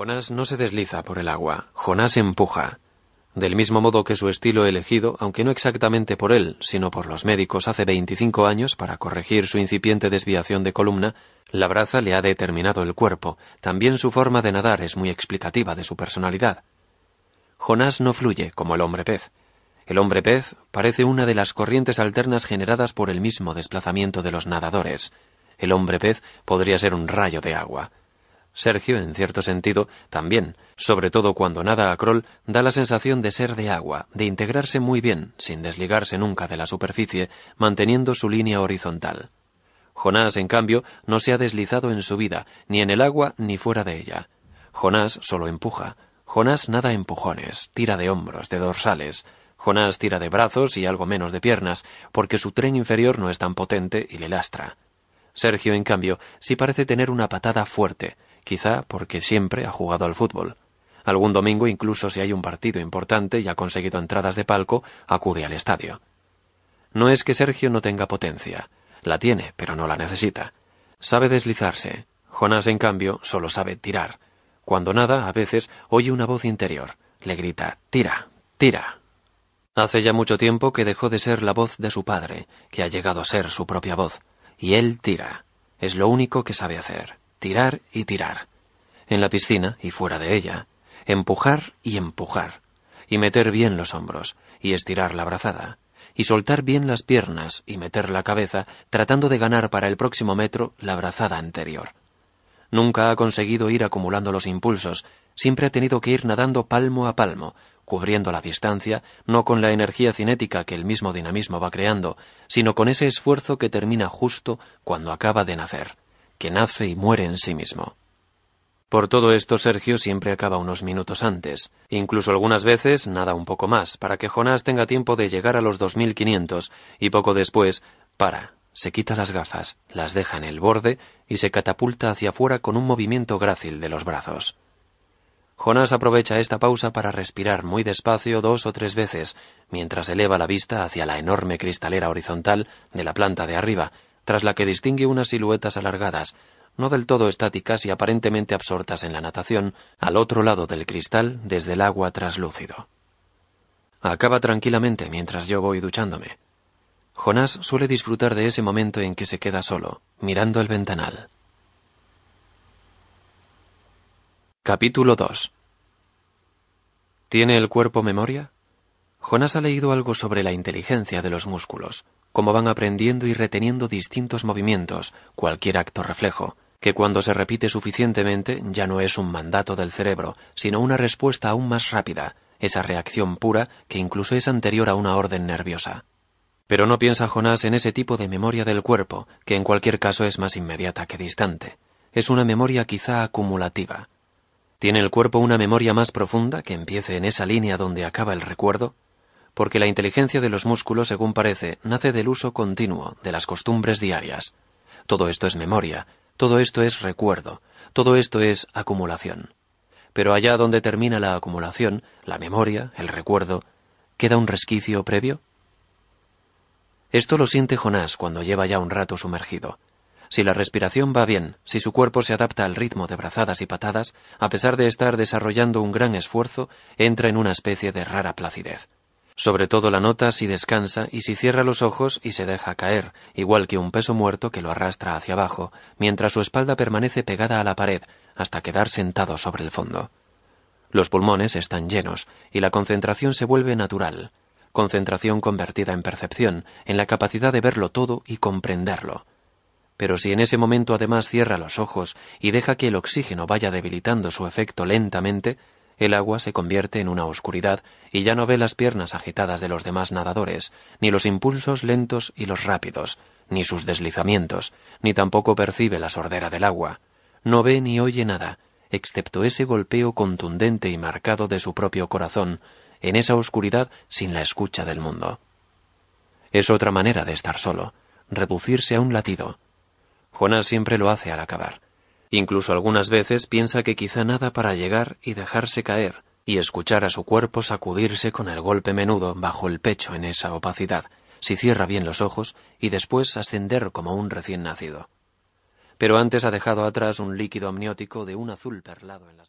Jonás no se desliza por el agua, Jonás empuja. Del mismo modo que su estilo elegido, aunque no exactamente por él, sino por los médicos hace 25 años para corregir su incipiente desviación de columna, la braza le ha determinado el cuerpo, también su forma de nadar es muy explicativa de su personalidad. Jonás no fluye como el hombre pez. El hombre pez parece una de las corrientes alternas generadas por el mismo desplazamiento de los nadadores. El hombre pez podría ser un rayo de agua. Sergio, en cierto sentido, también, sobre todo cuando nada a crawl, da la sensación de ser de agua, de integrarse muy bien, sin desligarse nunca de la superficie, manteniendo su línea horizontal. Jonás, en cambio, no se ha deslizado en su vida, ni en el agua ni fuera de ella. Jonás solo empuja. Jonás nada empujones, tira de hombros, de dorsales. Jonás tira de brazos y algo menos de piernas, porque su tren inferior no es tan potente y le lastra. Sergio, en cambio, sí parece tener una patada fuerte, quizá porque siempre ha jugado al fútbol. Algún domingo, incluso si hay un partido importante y ha conseguido entradas de palco, acude al estadio. No es que Sergio no tenga potencia, la tiene, pero no la necesita. Sabe deslizarse. Jonás, en cambio, solo sabe tirar. Cuando nada, a veces, oye una voz interior. Le grita Tira, tira. Hace ya mucho tiempo que dejó de ser la voz de su padre, que ha llegado a ser su propia voz. Y él tira. Es lo único que sabe hacer tirar y tirar, en la piscina y fuera de ella, empujar y empujar, y meter bien los hombros, y estirar la brazada, y soltar bien las piernas y meter la cabeza tratando de ganar para el próximo metro la brazada anterior. Nunca ha conseguido ir acumulando los impulsos, siempre ha tenido que ir nadando palmo a palmo, cubriendo la distancia, no con la energía cinética que el mismo dinamismo va creando, sino con ese esfuerzo que termina justo cuando acaba de nacer que nace y muere en sí mismo. Por todo esto Sergio siempre acaba unos minutos antes, incluso algunas veces nada un poco más, para que Jonás tenga tiempo de llegar a los dos mil quinientos y poco después para, se quita las gafas, las deja en el borde y se catapulta hacia afuera con un movimiento grácil de los brazos. Jonás aprovecha esta pausa para respirar muy despacio dos o tres veces, mientras eleva la vista hacia la enorme cristalera horizontal de la planta de arriba, tras la que distingue unas siluetas alargadas, no del todo estáticas y aparentemente absortas en la natación, al otro lado del cristal desde el agua traslúcido. Acaba tranquilamente mientras yo voy duchándome. Jonás suele disfrutar de ese momento en que se queda solo, mirando el ventanal. Capítulo 2 ¿Tiene el cuerpo memoria? Jonás ha leído algo sobre la inteligencia de los músculos, cómo van aprendiendo y reteniendo distintos movimientos, cualquier acto reflejo, que cuando se repite suficientemente ya no es un mandato del cerebro, sino una respuesta aún más rápida, esa reacción pura que incluso es anterior a una orden nerviosa. Pero no piensa Jonás en ese tipo de memoria del cuerpo, que en cualquier caso es más inmediata que distante. Es una memoria quizá acumulativa. ¿Tiene el cuerpo una memoria más profunda que empiece en esa línea donde acaba el recuerdo? Porque la inteligencia de los músculos, según parece, nace del uso continuo de las costumbres diarias. Todo esto es memoria, todo esto es recuerdo, todo esto es acumulación. Pero allá donde termina la acumulación, la memoria, el recuerdo, ¿queda un resquicio previo? Esto lo siente Jonás cuando lleva ya un rato sumergido. Si la respiración va bien, si su cuerpo se adapta al ritmo de brazadas y patadas, a pesar de estar desarrollando un gran esfuerzo, entra en una especie de rara placidez. Sobre todo la nota si descansa y si cierra los ojos y se deja caer, igual que un peso muerto que lo arrastra hacia abajo, mientras su espalda permanece pegada a la pared hasta quedar sentado sobre el fondo. Los pulmones están llenos y la concentración se vuelve natural, concentración convertida en percepción, en la capacidad de verlo todo y comprenderlo. Pero si en ese momento además cierra los ojos y deja que el oxígeno vaya debilitando su efecto lentamente, el agua se convierte en una oscuridad y ya no ve las piernas agitadas de los demás nadadores, ni los impulsos lentos y los rápidos, ni sus deslizamientos, ni tampoco percibe la sordera del agua. No ve ni oye nada, excepto ese golpeo contundente y marcado de su propio corazón, en esa oscuridad sin la escucha del mundo. Es otra manera de estar solo, reducirse a un latido. Jonás siempre lo hace al acabar. Incluso algunas veces piensa que quizá nada para llegar y dejarse caer, y escuchar a su cuerpo sacudirse con el golpe menudo bajo el pecho en esa opacidad, si cierra bien los ojos, y después ascender como un recién nacido. Pero antes ha dejado atrás un líquido amniótico de un azul perlado en las